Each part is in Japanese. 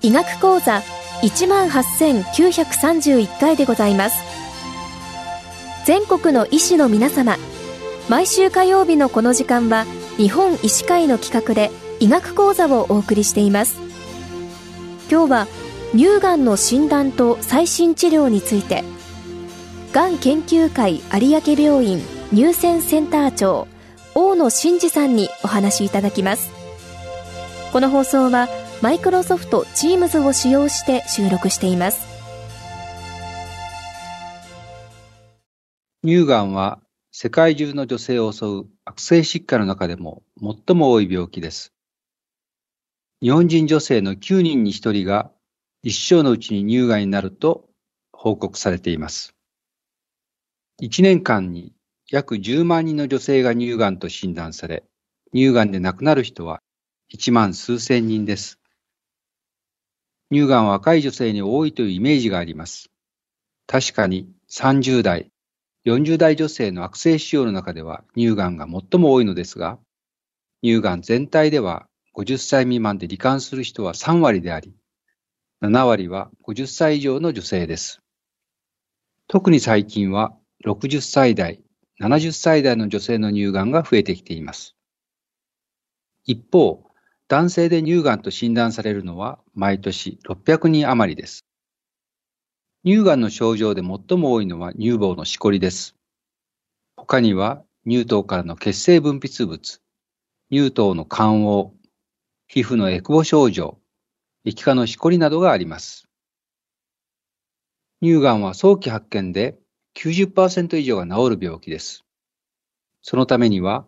医学講座18,931回でございます。全国の医師の皆様毎週火曜日のこの時間は日本医師会の企画で医学講座をお送りしています。今日は乳がんの診断と最新治療についてがん研究会有明病院乳腺センター長大野真二さんにお話しいただきます。この放送はマイクロソフト Teams を使用して収録しています。乳がんは世界中の女性を襲う悪性疾患の中でも最も多い病気です。日本人女性の9人に1人が一生のうちに乳がんになると報告されています。1年間に約10万人の女性が乳がんと診断され、乳がんで亡くなる人は1万数千人です。乳がんは若い女性に多いというイメージがあります。確かに30代、40代女性の悪性腫瘍の中では乳がんが最も多いのですが、乳がん全体では50歳未満で罹患する人は3割であり、7割は50歳以上の女性です。特に最近は60歳代、70歳代の女性の乳がんが増えてきています。一方、男性で乳がんと診断されるのは毎年600人余りです。乳がんの症状で最も多いのは乳房のしこりです。他には乳頭からの血清分泌物、乳頭の肝黄、皮膚のエクボ症状、液化のしこりなどがあります。乳がんは早期発見で90%以上が治る病気です。そのためには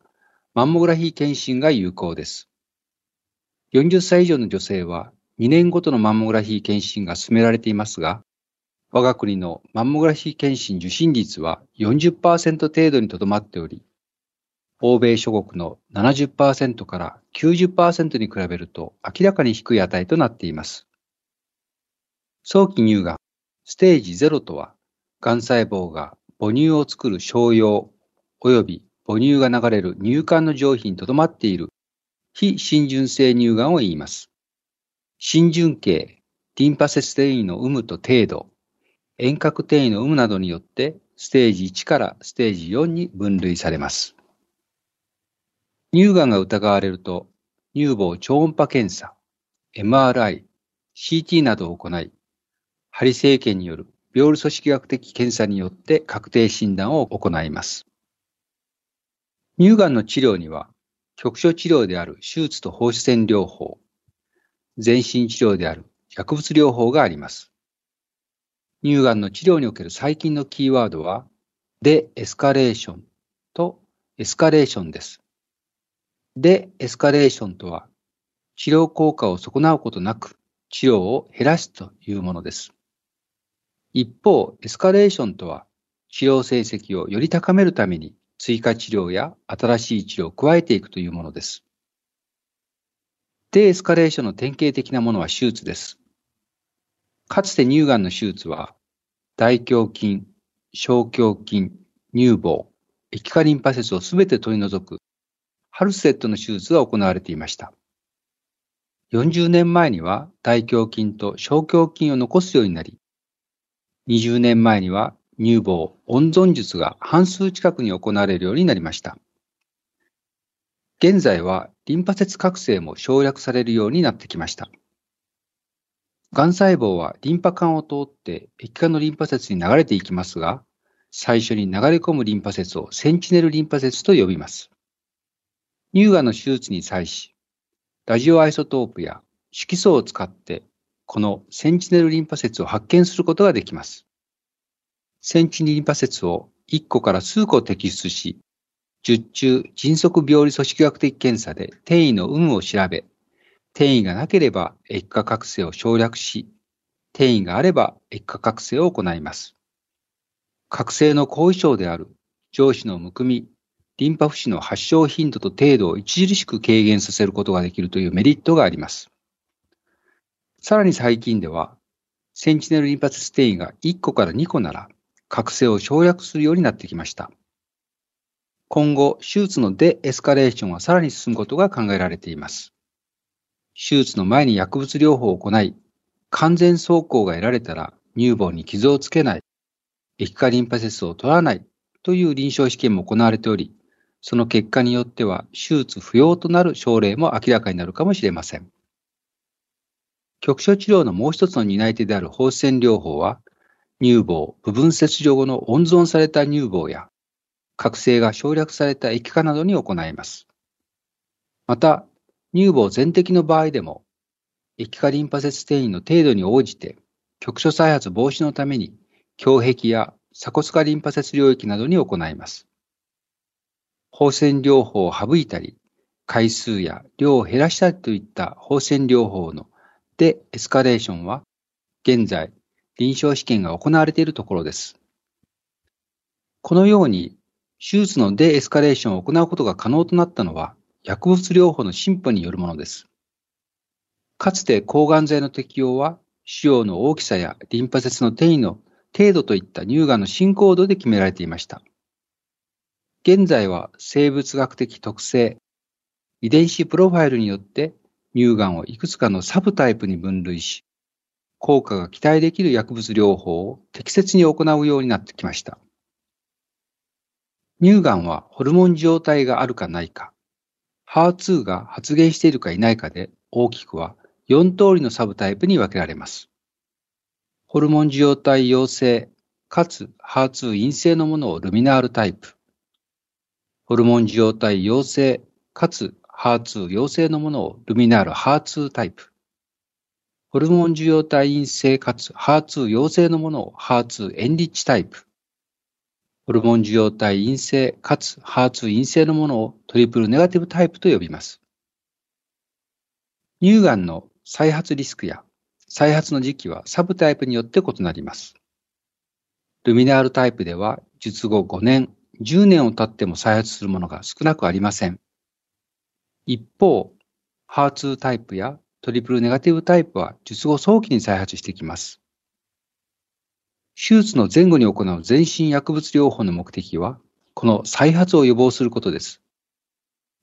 マンモグラフィー検診が有効です。40歳以上の女性は2年ごとのマンモグラフィー検診が進められていますが、我が国のマンモグラフィー検診受診率は40%程度にとどまっており、欧米諸国の70%から90%に比べると明らかに低い値となっています。早期乳がん、ステージ0とは、がん細胞が母乳を作る小葉及び母乳が流れる乳管の上皮にとどまっている非浸潤性乳がんを言います。浸潤系、リンパ節転移の有無と程度、遠隔転移の有無などによってステージ1からステージ4に分類されます。乳がんが疑われると、乳房超音波検査、MRI、CT などを行い、針生検による病理組織学的検査によって確定診断を行います。乳がんの治療には局所治療である手術と放射線療法、全身治療である薬物療法があります。乳がんの治療における最近のキーワードは、デエスカレーションとエスカレーションです。デエスカレーションとは、治療効果を損なうことなく治療を減らすというものです。一方、エスカレーションとは、治療成績をより高めるために追加治療や新しい治療を加えていくというものです。低エスカレーションの典型的なものは手術です。かつて乳がんの手術は、大胸筋、小胸筋、乳房、液化リンパ節をすべて取り除く、ハルセットの手術が行われていました。40年前には大胸筋と小胸筋を残すようになり、20年前には乳房温存術が半数近くに行われるようになりました。現在はリンパ節覚醒も省略されるようになってきました。癌細胞はリンパ管を通って液化のリンパ節に流れていきますが、最初に流れ込むリンパ節をセンチネルリンパ節と呼びます。乳がんの手術に際し、ラジオアイソトープや色素を使ってこのセンチネルリンパ節を発見することができます。センチネルリンパ節を1個から数個摘出し、十中迅速病理組織学的検査で転移の有無を調べ、転移がなければ液化覚醒を省略し、転移があれば液化覚醒を行います。覚醒の後遺症である上司のむくみ、リンパ浮腫の発症頻度と程度を著しく軽減させることができるというメリットがあります。さらに最近では、センチネルリンパ節転移が1個から2個なら、覚醒を省略するようになってきました。今後、手術のデエスカレーションはさらに進むことが考えられています。手術の前に薬物療法を行い、完全走行が得られたら乳房に傷をつけない、液化リンパ節を取らないという臨床試験も行われており、その結果によっては手術不要となる症例も明らかになるかもしれません。局所治療のもう一つの担い手である放射線療法は、乳房、部分切除後の温存された乳房や、覚醒が省略された液化などに行います。また、乳房全摘の場合でも、液化リンパ節転移の程度に応じて、局所再発防止のために、胸壁や鎖骨下リンパ節領域などに行います。放線療法を省いたり、回数や量を減らしたりといった放線療法のデエスカレーションは、現在、臨床試験が行われているところです。このように、手術のデエスカレーションを行うことが可能となったのは、薬物療法の進歩によるものです。かつて抗がん剤の適用は、腫瘍の大きさやリンパ節の転移の程度といった乳がんの進行度で決められていました。現在は生物学的特性、遺伝子プロファイルによって乳がんをいくつかのサブタイプに分類し、効果が期待できる薬物療法を適切に行うようになってきました。乳がんはホルモン状態があるかないか、HER2 が発現しているかいないかで大きくは4通りのサブタイプに分けられます。ホルモン受容体陽性かつ HER2 陰性のものをルミナールタイプ。ホルモン受容体陽性かつ HER2 陽性のものをルミナール HER2 タイプ。ホルモン受容体陰性かつ HER2 陽性のものを HER2 エンリッチタイプ。ホルモン受容体陰性かつ HER2 陰性のものをトリプルネガティブタイプと呼びます。乳がんの再発リスクや再発の時期はサブタイプによって異なります。ルミナールタイプでは術後5年、10年を経っても再発するものが少なくありません。一方、HER2 タイプやトリプルネガティブタイプは術後早期に再発してきます。手術の前後に行う全身薬物療法の目的は、この再発を予防することです。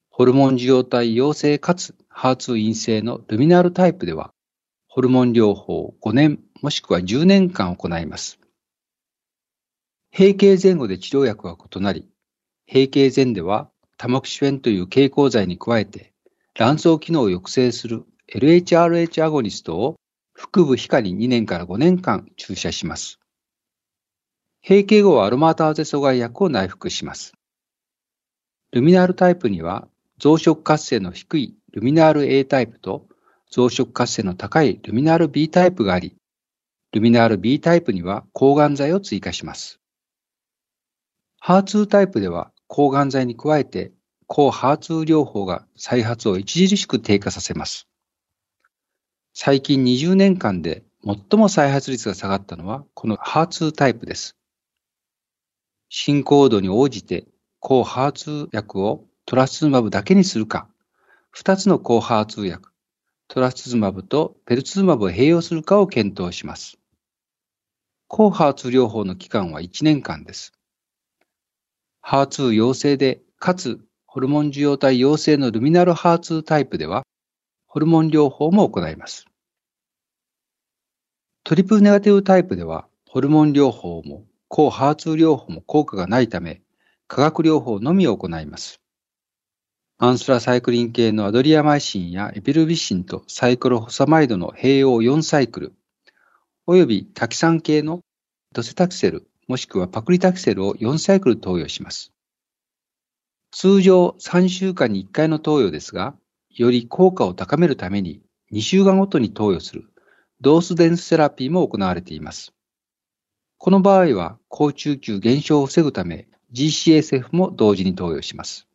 ホルモン受容体陽性かつ HER2 陰性のルミナールタイプでは、ホルモン療法を5年もしくは10年間行います。閉経前後で治療薬は異なり、閉経前ではタモキシフェンという経口剤に加えて、卵巣機能を抑制する LHRH アゴニストを腹部皮下に2年から5年間注射します。閉経後はアロマターゼ阻害薬を内服します。ルミナールタイプには増殖活性の低いルミナール A タイプと増殖活性の高いルミナール B タイプがあり、ルミナール B タイプには抗がん剤を追加します。HER2 タイプでは抗がん剤に加えて抗 HER2 療法が再発を著しく低下させます。最近20年間で最も再発率が下がったのはこの HER2 タイプです。進行度に応じて抗 HER2 薬をトラスツズマブだけにするか、2つの抗 HER2 薬、トラスツズマブとペルツズマブを併用するかを検討します。抗 HER2 療法の期間は1年間です。HER2 陽性で、かつホルモン受容体陽性のルミナル HER2 タイプでは、ホルモン療法も行います。トリプルネガティブタイプでは、ホルモン療法も抗 HER2 療法も効果がないため、化学療法のみを行います。アンスラサイクリン系のアドリアマイシンやエピルビシンとサイクロホサマイドの併用4サイクル、およびタキサン系のドセタキセル、もしくはパクリタキセルを4サイクル投与します。通常3週間に1回の投与ですが、より効果を高めるために2週間ごとに投与するドースデンスセラピーも行われています。この場合は、高中級減少を防ぐため、GCSF も同時に投与します。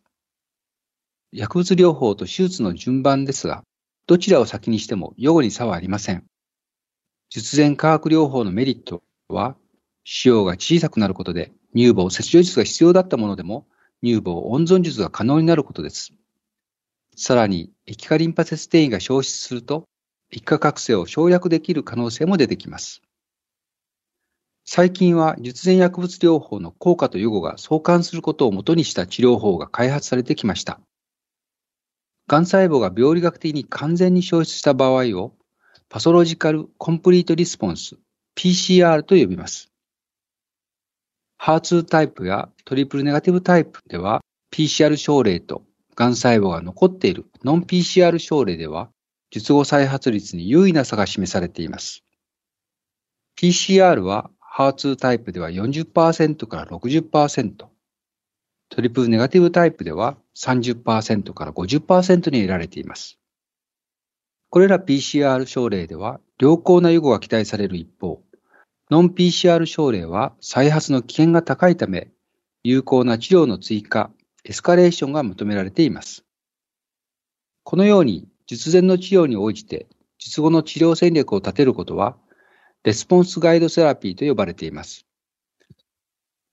薬物療法と手術の順番ですが、どちらを先にしても予後に差はありません。術前化学療法のメリットは、腫瘍が小さくなることで乳房切除術が必要だったものでも乳房温存術が可能になることです。さらに、液化リンパ節転移が消失すると、一過覚醒を省略できる可能性も出てきます。最近は術前薬物療法の効果と予後が相関することをもとにした治療法が開発されてきました。がん細胞が病理学的に完全に消失した場合をパソロジカルコンプリートリスポンス PCR と呼びます。HER2 タイプやトリプルネガティブタイプでは PCR 症例とがん細胞が残っているノン PCR 症例では術後再発率に優位な差が示されています。PCR は HER2 タイプでは40%から60%、トリプルネガティブタイプでは30%から50%に得られています。これら PCR 症例では良好な予後が期待される一方、ノン PCR 症例は再発の危険が高いため、有効な治療の追加、エスカレーションが求められています。このように術前の治療に応じて術後の治療戦略を立てることはレスポンスガイドセラピーと呼ばれています。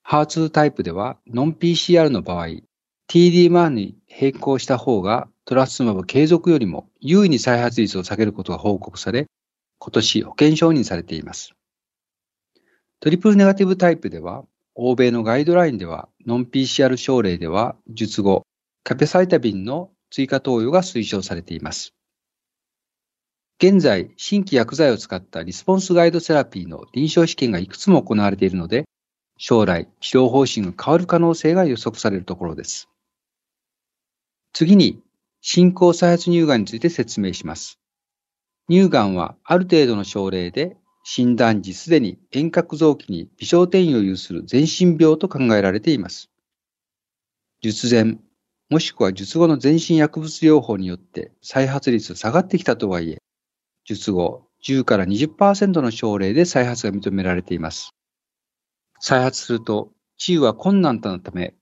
HER2 タイプでは、ノン PCR の場合、TD1 に並行した方がトラスツマブ継続よりも優位に再発率を下げることが報告され、今年保険承認されています。トリプルネガティブタイプでは、欧米のガイドラインでは、ノン PCR 症例では、術後、カペサイタビンの追加投与が推奨されています。現在、新規薬剤を使ったリスポンスガイドセラピーの臨床試験がいくつも行われているので、将来治療方針が変わる可能性が予測されるところです。次に、進行再発乳がんについて説明します。乳がんはある程度の症例で診断時すでに遠隔臓器に微小転移を有する全身病と考えられています。術前、もしくは術後の全身薬物療法によって再発率下がってきたとはいえ、術後10から20%の症例で再発が認められています。再発すると治癒は困難となるため、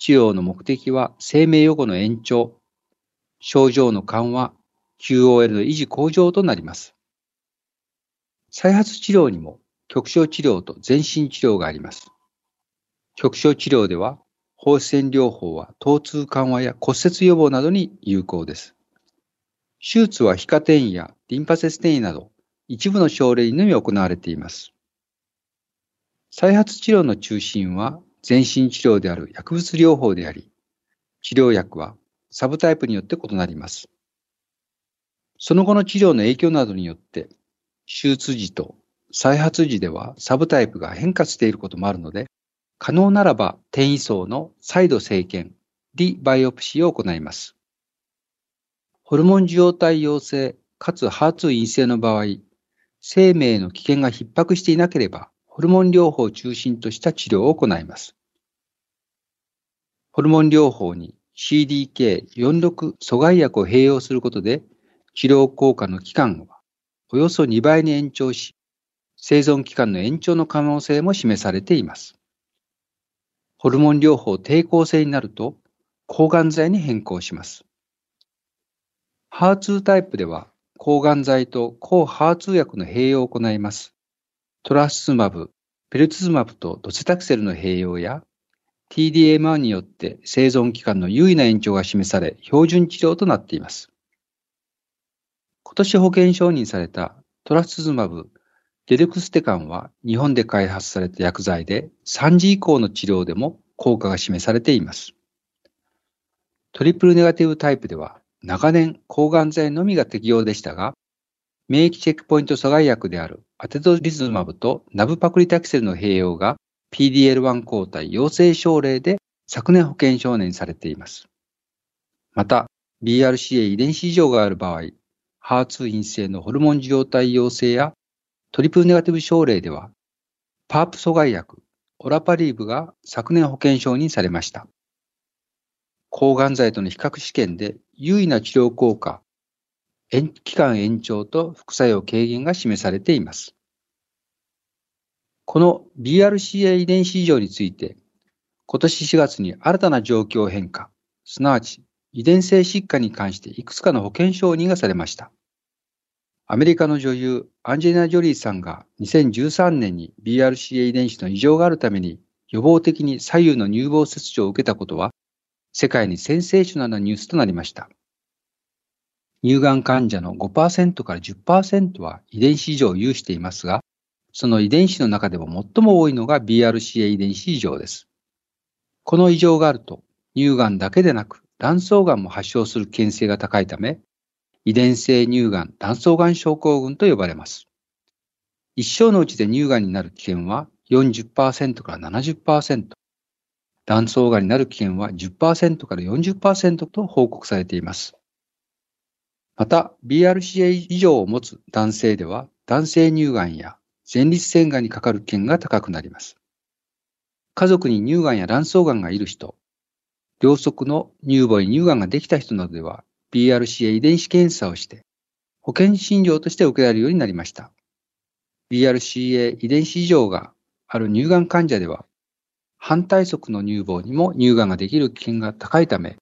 治療の目的は生命予後の延長、症状の緩和、QOL の維持向上となります。再発治療にも局所治療と全身治療があります。局所治療では放射線療法は疼痛緩和や骨折予防などに有効です。手術は皮下転移やリンパ節転移など一部の症例にのみ行われています。再発治療の中心は全身治療である薬物療法であり、治療薬はサブタイプによって異なります。その後の治療の影響などによって、手術時と再発時ではサブタイプが変化していることもあるので、可能ならば転移層の再度生検、リバイオプシーを行います。ホルモン受容体陽性かつ HER2 陰性の場合、生命の危険が逼迫していなければ、ホルモン療法を中心とした治療を行います。ホルモン療法に CDK46 阻害薬を併用することで、治療効果の期間はおよそ2倍に延長し、生存期間の延長の可能性も示されています。ホルモン療法抵抗性になると、抗がん剤に変更します。HER2 タイプでは、抗がん剤と抗 HER2 薬の併用を行います。トラスツマブ、ペルツズマブとドセタクセルの併用や、TDMR によって生存期間の優位な延長が示され、標準治療となっています。今年保険承認されたトラスズマブ、デルクステカンは日本で開発された薬剤で3次以降の治療でも効果が示されています。トリプルネガティブタイプでは長年抗がん剤のみが適用でしたが、免疫チェックポイント阻害薬であるアテトリズマブとナブパクリタキセルの併用が PDL1 抗体陽性症例で昨年保険承認されています。また、BRCA 遺伝子異常がある場合、HER2 陰性のホルモン受容体陽性やトリプルネガティブ症例では、パープ阻害薬、オラパリーブが昨年保険承認されました。抗がん剤との比較試験で優位な治療効果、期間延長と副作用軽減が示されています。この BRCA 遺伝子異常について、今年4月に新たな状況変化、すなわち遺伝性疾患に関していくつかの保険承認がされました。アメリカの女優アンジェリナ・ジョリーさんが2013年に BRCA 遺伝子の異常があるために予防的に左右の乳房切除を受けたことは世界にセンセーショナルなニュースとなりました。乳がん患者の5%から10%は遺伝子異常を有していますが、その遺伝子の中でも最も多いのが BRCA 遺伝子異常です。この異常があると、乳がんだけでなく卵巣がんも発症する危険性が高いため、遺伝性乳がん卵巣がん症候群と呼ばれます。一生のうちで乳がんになる危険は40%から70%、卵巣がんになる危険は10%から40%と報告されています。また、BRCA 異常を持つ男性では、男性乳がんや前立腺がんにかかる危険が高くなります。家族に乳がんや卵巣がんがいる人、両側の乳房に乳がんができた人などでは、BRCA 遺伝子検査をして、保険診療として受けられるようになりました。BRCA 遺伝子異常がある乳がん患者では、反対側の乳房にも乳がんができる危険が高いため、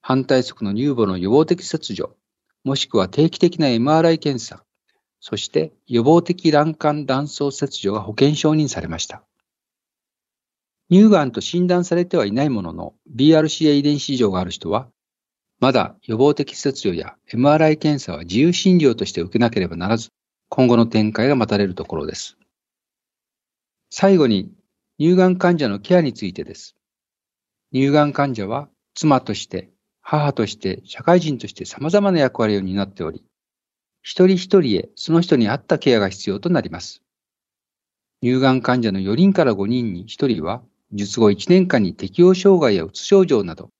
反対側の乳房の予防的切除、もしくは定期的な MRI 検査、そして予防的卵管卵巣切除が保険承認されました。乳がんと診断されてはいないものの BRCA 遺伝子異常がある人は、まだ予防的切除や MRI 検査は自由診療として受けなければならず、今後の展開が待たれるところです。最後に、乳がん患者のケアについてです。乳がん患者は妻として母として社会人として様々な役割を担っており、一人一人へその人に合ったケアが必要となります。乳がん患者の4人から5人に1人は、術後1年間に適応障害やうつ症状など、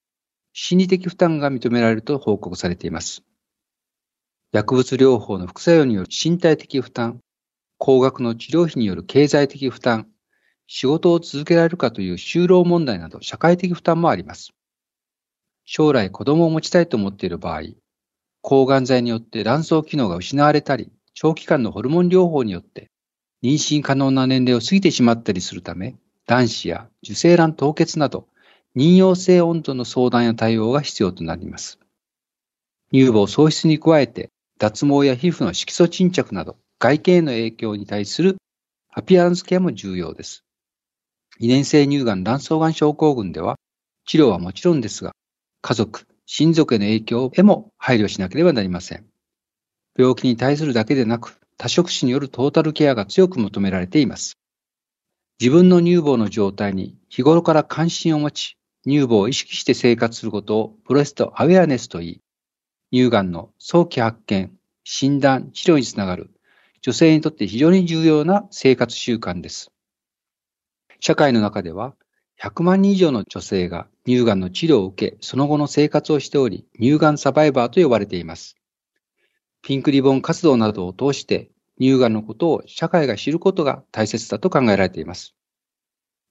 心理的負担が認められると報告されています。薬物療法の副作用による身体的負担、高額の治療費による経済的負担、仕事を続けられるかという就労問題など社会的負担もあります。将来子供を持ちたいと思っている場合、抗がん剤によって卵巣機能が失われたり、長期間のホルモン療法によって妊娠可能な年齢を過ぎてしまったりするため、卵子や受精卵凍結など、妊用性温度の相談や対応が必要となります。乳房喪失に加えて、脱毛や皮膚の色素沈着など、外見への影響に対するアピアランスケアも重要です。遺伝性乳がん卵巣がん症候群では、治療はもちろんですが、家族、親族への影響へも配慮しなければなりません。病気に対するだけでなく、多職種によるトータルケアが強く求められています。自分の乳房の状態に日頃から関心を持ち、乳房を意識して生活することをブレストアウェアネスと言い、乳がんの早期発見、診断、治療につながる女性にとって非常に重要な生活習慣です。社会の中では100万人以上の女性が乳がんの治療を受け、その後の生活をしており、乳がんサバイバーと呼ばれています。ピンクリボン活動などを通して、乳がんのことを社会が知ることが大切だと考えられています。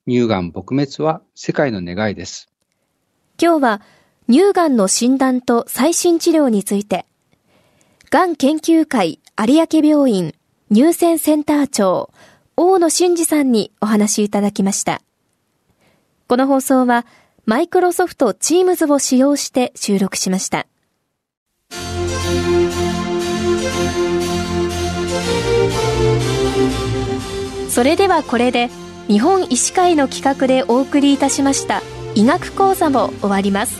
乳がん撲滅は世界の願いです。今日は乳がんの診断と最新治療について、がん研究会有明病院乳腺センター長、大野真二さんにお話いただきました。この放送はマイクロソフト Teams を使用して収録しました。それではこれで日本医師会の企画でお送りいたしました医学講座も終わります。